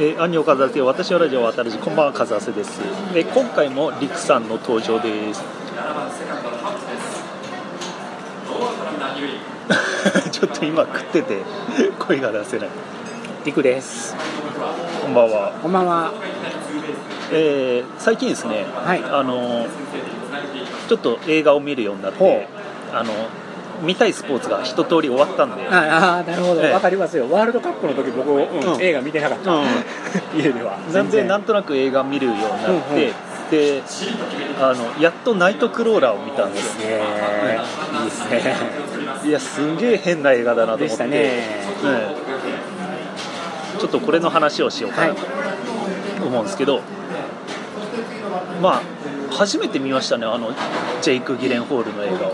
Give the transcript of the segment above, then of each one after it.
えー、アンニョ風瀬私はラジオ渡るじこんばんは風瀬です、えー、今回もリクさんの登場です。ちょっと今食ってて声が出せない。リクです。こんばんは。こんばんは。えー、最近ですね、はい。あのちょっと映画を見るようになっほてあの見たいスポーツが一通り終わったんで、ああなるほど。ええ。わかりますよ。ワールドカップの時僕、うんうん。映画見てなかった、うん。家では。なんでなんととなく映画見るようになって、うんうん。であのやっとナイトクローラーを見たんですよ。ねいいですね。いやすげえ変な映画だなと思って。ね。ええ。ちょっとこれの話をしようかなはい。と思うんですけど、まあ初めて見ましたねあのジェイク・ギレンホールの映画を、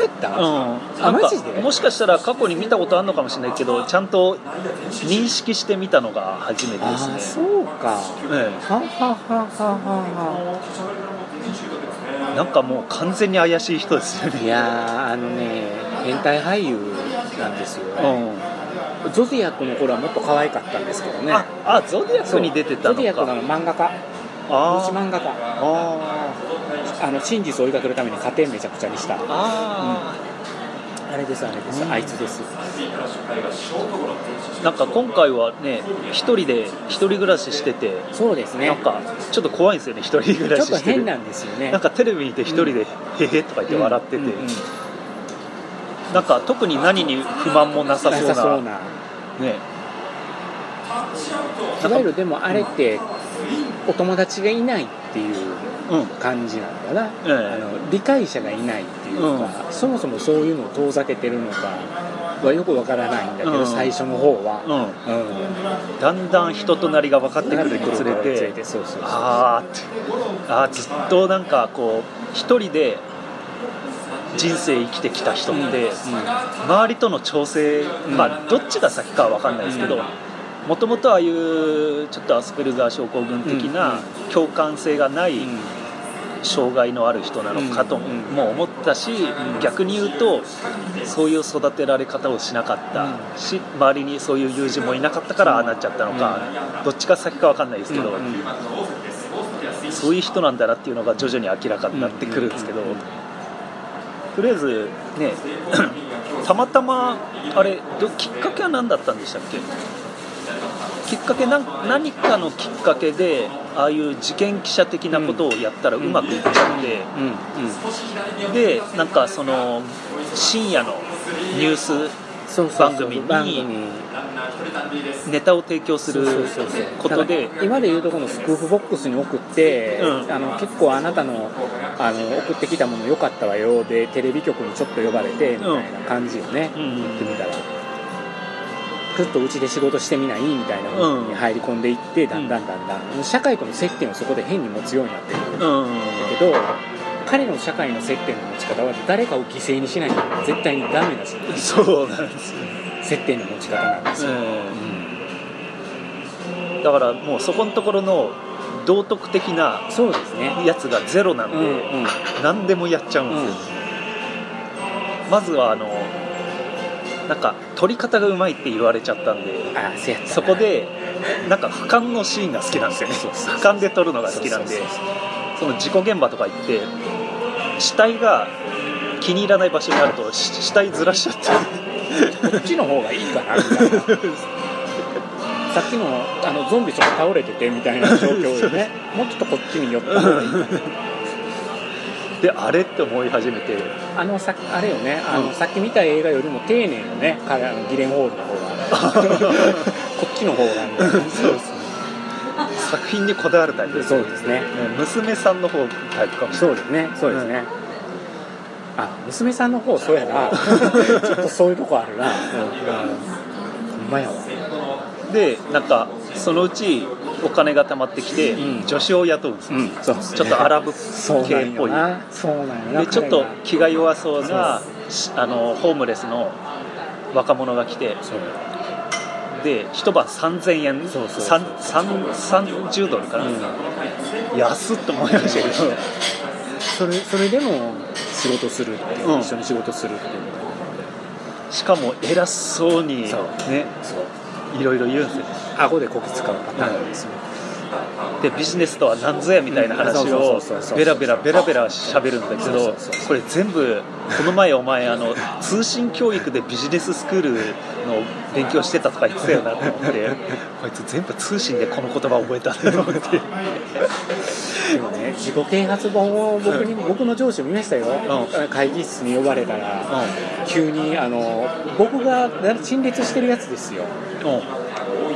そうやった、うん、あマジで？もしかしたら過去に見たことあるのかもしれないけどちゃんと認識してみたのが初めてああですね。そうか。えはははははえなんかもう完全に怪しい人ですよね。いやーあのね変態俳優なんですよ、うん、ゾディアックの頃はもっと可愛かったんですけどね。ああゾディアックに出てたのゾディアックかの漫画家。あー。日漫画家。ああの真実を追いかけるために家庭めちゃくちゃにした。ー。ああれですあれです、うん。あいつです。ーなんか今回はね一人で一人暮らししててそうですね。なんかちょっと怖いんですよね一人暮らちょっとししてる変なんですよね。なんかテレビ見て一人で「へへ」とか言って笑ってて、うんうんうん。なんか特に何に不満もなさなそうなさそうな。ね。いわゆるでもあれってお友達がいないっていううん。感じなのかな、ええ。あの理解者がいないっていうか、そもそもそういうのを遠ざけてるのかはよくわからないんだけど、うん。最初の方は、うん。うん。だんだん人となりが分かってくるにつれてあーって。あーずっとなんかこう一人で人生生きてきた人って、周りとの調整、まあどっちが先かは分かんないですけどもともとああいうちょっとアスペルガー症候群的な共感性がない障害のある人なのかとうんも思ったし、逆に言うとそういう育てられ方をしなかったし周りにそういう友人もいなかったからああなっちゃったのか、どっちが先か分かんないですけど、そういう人なんだなっていうのが徐々に明らかになってくるんですけど、とりあえずね たまたまあれどきっかけは何だったんでしたっけ？きっかけ何かのきっかけでああいう事件記者的なことをやったらうまくいっちゃって、うん。うん。でなんかその深夜のニュース番組にネタを提供することで。今でいうとこのスクープボックスに送って、うん。あの結構あなたのあの送ってきたもの良かったわよでテレビ局にちょっと呼ばれてみたいな感じよね、うん。言ってみたらちょっとうちで仕事してみないみたいなのに入り込んでいって、だんだんだんだん。社会との接点をそこで変に持つようになってくるんだうん。けど彼の社会の接点の持ち方は誰かを犠牲にしないと絶対にダメなそうなんですよ、接点の持ち方なんですよ、うん。だからもうそこのところの道徳的なやつがゼロなんで、うんうん。何でもやっちゃうんですよ、まずはあのなんか撮り方がうまいって言われちゃったんであそこでなんか俯瞰のシーンが好きなんですよね。俯瞰で撮るのが好きなんでその事故現場とか行って死体が気に入らない場所にあるとし死体ずらしちゃって。こっちの方がいいかなみたいな さっきのあのゾンビちょっと倒れててみたいな状況でね。もうちょっとこっちに寄った方がいいであれって思い始めて。あのさあれよね。あの、うんさっき見た映画よりも丁寧よね。彼あのギレンホールの方が こっちの方がみたいなそうですね。作品にこだわるタイプですそうですね。娘さんの方タイプかもしれそうですね。そうですね、あ娘さんの方そうやな。ちょっとそういうとこあるな、うん、ほんまやわ。ないでなんかそのうちお金が貯まってきて、うん。助手を雇うんですよ、うん。ちょっとアラブ系っぽい。でちょっと気が弱そうなしあのホームレスの若者が来てそう。で一晩3000円そうそうさんさん30ドルかな、安っと思いましたけど。それそれでも仕事するっていう、うん。一緒に仕事するっていう。しかも偉そうにそう。ね。そういろいろ言うんですよ。顎でこき使うパターンですよ、でビジネスとは何ぞやみたいな話をベラベラベラベラ喋るんだけどこれ全部この前お前あの通信教育でビジネススクールの勉強してたとか言ってたよなと思って。こいつ全部通信でこの言葉覚えたんだと思って でもね自己啓発本を僕に、僕の上司を見ましたよ、うん。会議室に呼ばれたら、急にあの僕が陳列してるやつですよ。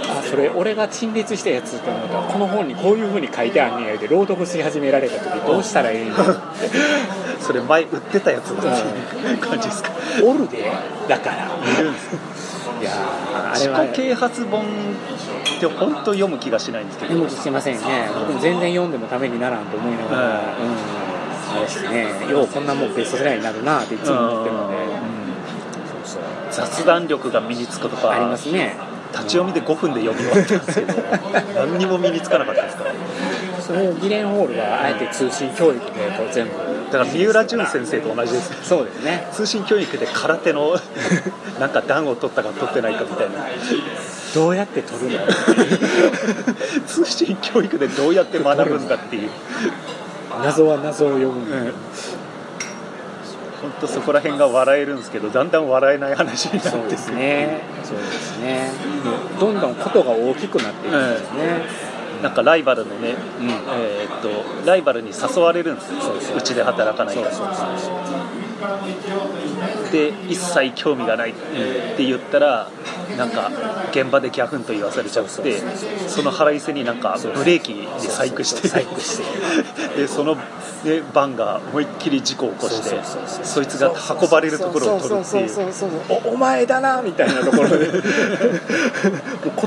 あそれ俺が陳列したやつって思った。らこの本にこういうふうに書いてあんねやで朗読し始められた時どうしたらええんや。それ前売ってたやつだ。っていう感じですか。おるで。だから。いや自己啓発本って本当読む気がしないんですけど。でもすいませんね。僕も全然読んでもためにならんと思いながら、はい。うん。あれですね。ようこんなもんベストセラーになるなっていつも思ってるので、ううそう雑談力が身につくとかありますね。立ち読みで5分で読み終わったんですけど何にも身につかなかったですから。それをギレンホールがあえて通信教育でこう全部だから三浦淳先生と同じです。そうですね。通信教育で空手の なんか段を取ったか取ってないかみたいな。どうやって取るの？通信教育でどうやって学ぶんだっていう。謎は謎を呼ぶんだ、本当そこら辺が笑えるんですけどだんだん笑えない話になってそうですね。そうですね。どんどんことが大きくなっていくんですね、なんかライバルのね、うん。えーっとライバルに誘われるんですよ。うちで働かないから。そうそうそうで一切興味がないって言ったらなんか現場でギャフンと言わされちゃってその腹いせになんかブレーキで細工して細工してでその、ね、バンが思いっきり事故を起こしてそいつが運ばれるところを取るっていう。おお前だなみたいなところで。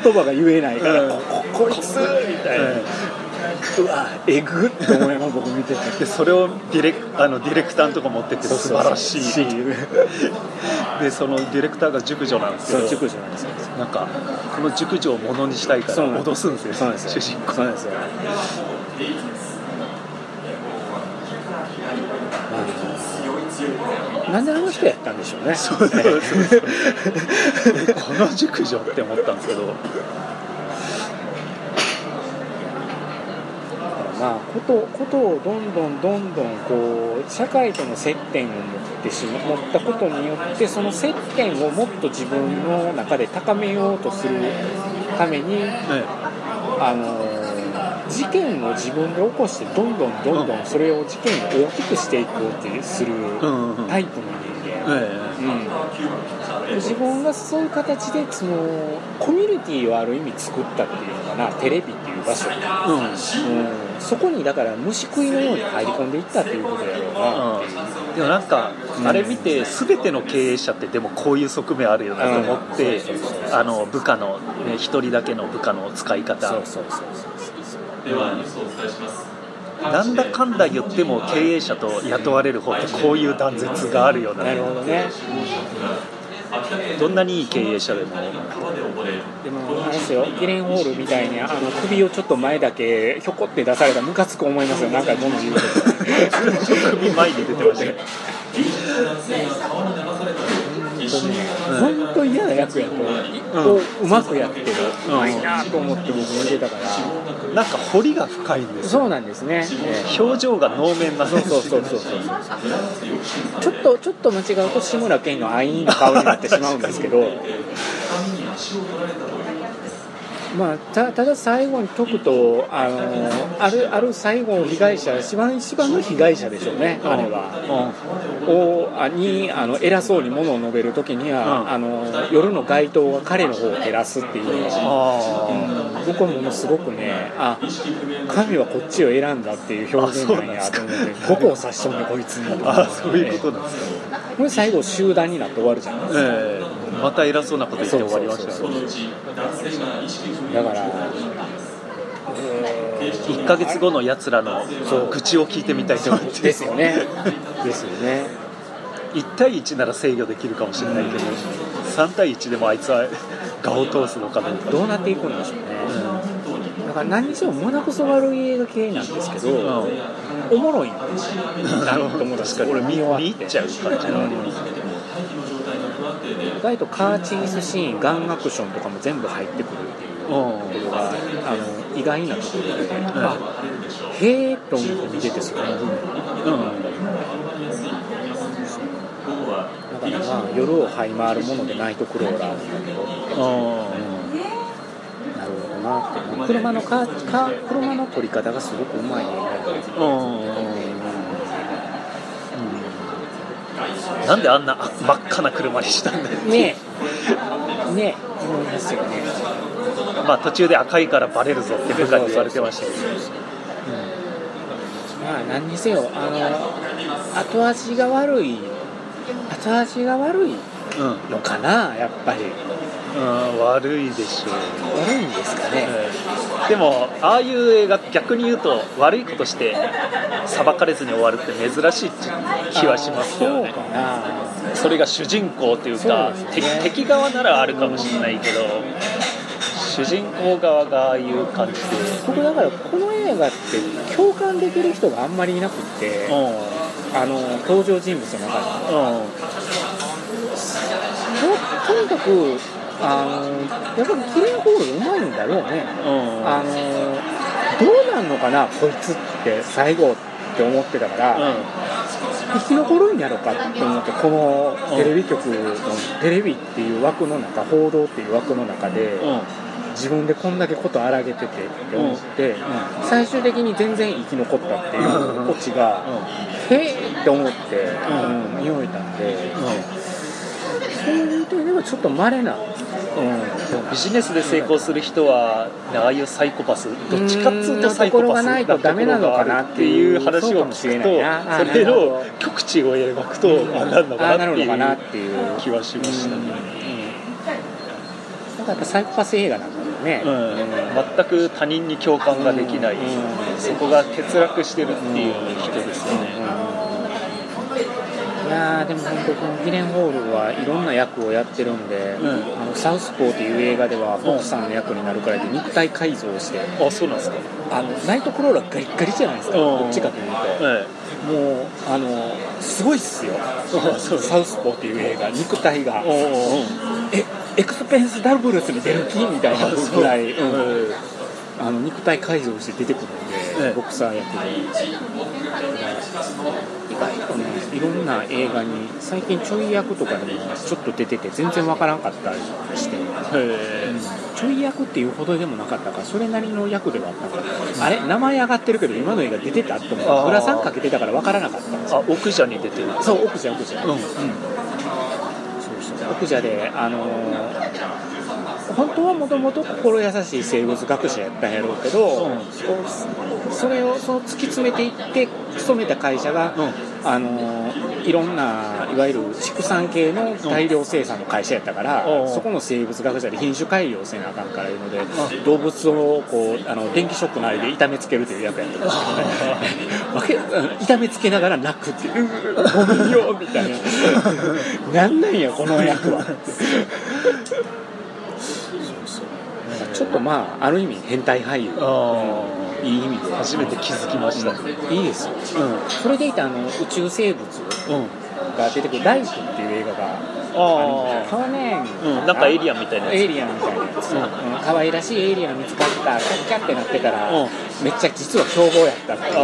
言葉が言えないから、ここいつみたいな、うわえぐって思いながら僕見てて。でそれをディレクあのディレクターのとこ持ってって素晴らしい。でそのディレクターが熟女なんですけど。そう熟女なんですよ。なんかこの熟女をものにしたいからそうなん脅すんですよそうなんですよ。主人公。そうなんですよ。まあなんであの人やったんでしょうね。そうそうそうそう。この熟女って思ったんですけどまあ、ことことをどんどんどんどんこう社会との接点を持ってしま持ったことによってその接点をもっと自分の中で高めようとするために、あのー事件を自分で起こしてどんどんどんどんそれを事件を大きくしていこうってするタイプの人間。えうん、自分がそういう形でそのコミュニティをある意味作ったっていうのかなテレビっていう場所、えうん。うん、そこにだから虫食いのように入り込んでいったっていうことやろうな。う、でもなんか、あれ見て全ての経営者ってでもこういう側面あるよなと思って、うん。そうそうそうあの部下のね一人だけの部下の使い方。そうそうそうなんだかんだ言っても経営者と雇われる方ってこういう断絶があるよな。なるほどねどんなにいい経営者でも。でもあれですよ。ギレンホールみたいにあの首をちょっと前だけひょこって出されたらムカつく思いますよ。何回もの言うと 首前に出てましたよ本当嫌な役やと、をう。まくやってる、うまいなと思って僕見てたから、なんか彫りが深いんですよそうなんですね、え表情が能面なんえですよそうそうそうそうちょっとちょっと間違うと志村けんのアイーンの顔になってしまうんですけどまあ、たただ最後に解くとあのあるある最後被害者一番一番の被害者でしょうねあれは。をあにあの偉そうにものを述べるときには、うんあの夜の街灯が彼の方を照らすっていうのが、あうん。僕はものすごくねあ神はこっちを選んだっていう表現なんやと思ってどこを指しとんねんこいつに。ああそういうことなんですかこれ最後集団になって終わるじゃないですかええ。また偉そうなこと言って終わりましただから1ヶ月後のやつらの愚痴を聞いてみたいと思って。ですよね。ですよね。1対1なら制御できるかもしれないけど3対1でもあいつは顔を通すのかどうか。どうなっていくんでしょうね、だから何にしても胸くそ悪い映画系なんですけど、おもろいな。るほど確かに。俺見入っちゃう感じ。なのうん意外とカーチェイスシーンガンアクションとかも全部入ってくるっていうところがあの意外なところで、あへえと思って見ててそこの部分だからまあ夜を這い回るものでナイトクローラーになるよってなるほどなって車のカーカー車の撮り方がすごくうまい映画やなんであんな真っ赤な車にしたんだよねえ。ねえ。思いますよね。まあ途中で赤いからバレるぞって部下に言われてましたけど。まあ何にせよあの後味が悪い後味が悪いうん、のかなやっぱりうん、悪いでしょう悪いんですかね。でもああいう映画逆に言うと悪いことして裁かれずに終わるって珍しいって気はしますよね。そうかな。それが主人公っていうかね。敵敵側ならあるかもしれないけど主人公側がああいう感じで。僕だからこの映画って共感できる人があんまりいなくってあの登場人物の中にうんうん。ととにかくあのやっぱりキレンホールうまいんだろうね。うん。あのどうなんのかなこいつって最後って思ってたから、生き残るんやろかって思ってこのテレビ局のテレビっていう枠の中報道っていう枠の中でうん。うん自分でこんだけこと荒げててって思って最終的に全然生き残ったっていうオチがへえって思ってうん。見終えたんでちょっと稀な。うん。ビジネスで成功する人はああいうサイコパス。どっちかっつうとサイコパス。うん。ところがないとダメなのかなっていう話を聞くとそれの極地を描くとああなるのかななっているのかなっうていう。気はしましたね。なんかやっぱサイコパス映画なんだろうね、うん。全く他人に共感ができない。うん。そこが欠落してるっていう人ですよねいやーでも本当このギレンホールはいろんな役をやってるんで、うん。あのサウスポーっていう映画ではボクサーの役になるからで肉体改造をしてあそうなんですか。あのナイトクローラーガリッガリじゃないですかうん。どっちかというと。えもうあのすごいっすよ。サウスポーっていう映画肉体が。えエクスペンスダブルスに出る気みたいなぐらい、う。んうん。あの肉体改造して出てくるんで、ええ。ボクサー役で。意外とねいろんな映画に最近ちょい役とかでもちょっと出てて全然わからんかったりして、ちょい役っていうほどでもなかったからそれなりの役ではあったから。あれ？名前上がってるけど今の映画出てたって思あー。うグラサンかけてたからわからなかったんですよ。あ奥者に出てるそう奥者奥者うんそうそう。奥者であのー本当はもともと心優しい生物学者やったんやろうけど、うんそそれをその突き詰めていって勤めた会社が、あのーいろんないわゆる畜産系の大量生産の会社やったから、うん。そこの生物学者で品種改良せなあかんからいうので、動物をこうあの電気ショックのあれで痛めつけるという役やったんです。け痛めつけながら泣くっていう。ごめんよみたいな。なんなんやこの役はちょっとまあある意味変態俳優。あいい意味で。あ初めて気づきました。ねいいですよ、それでいてあの宇宙生物うんが出てくる「ライフ」っていう映画があ去年うん。なんかエイリアンみたいなやつ。エイリアンみたいなやつ、うん。うん。可愛らしいエイリアン見つかったキャッキャってなってたら、うん。めっちゃ実は凶暴やったっていう。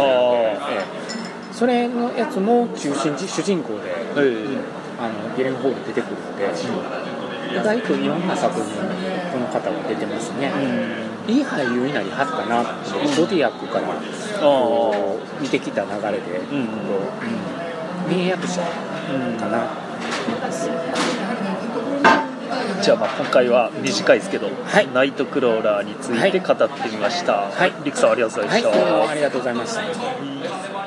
それのやつも中心主人公であのゲレンホール出てくるので、意外といろんな作品にこの方は出てますね、いい俳優になりはったなって、ボディアックからこう見てきた流れで、うんこう名役者かな、じゃあまあ今回は短いですけど、はい。ナイトクローラーについて語ってみました。はい。リクさんありがとうございまはい、した。どうもありがとうございました。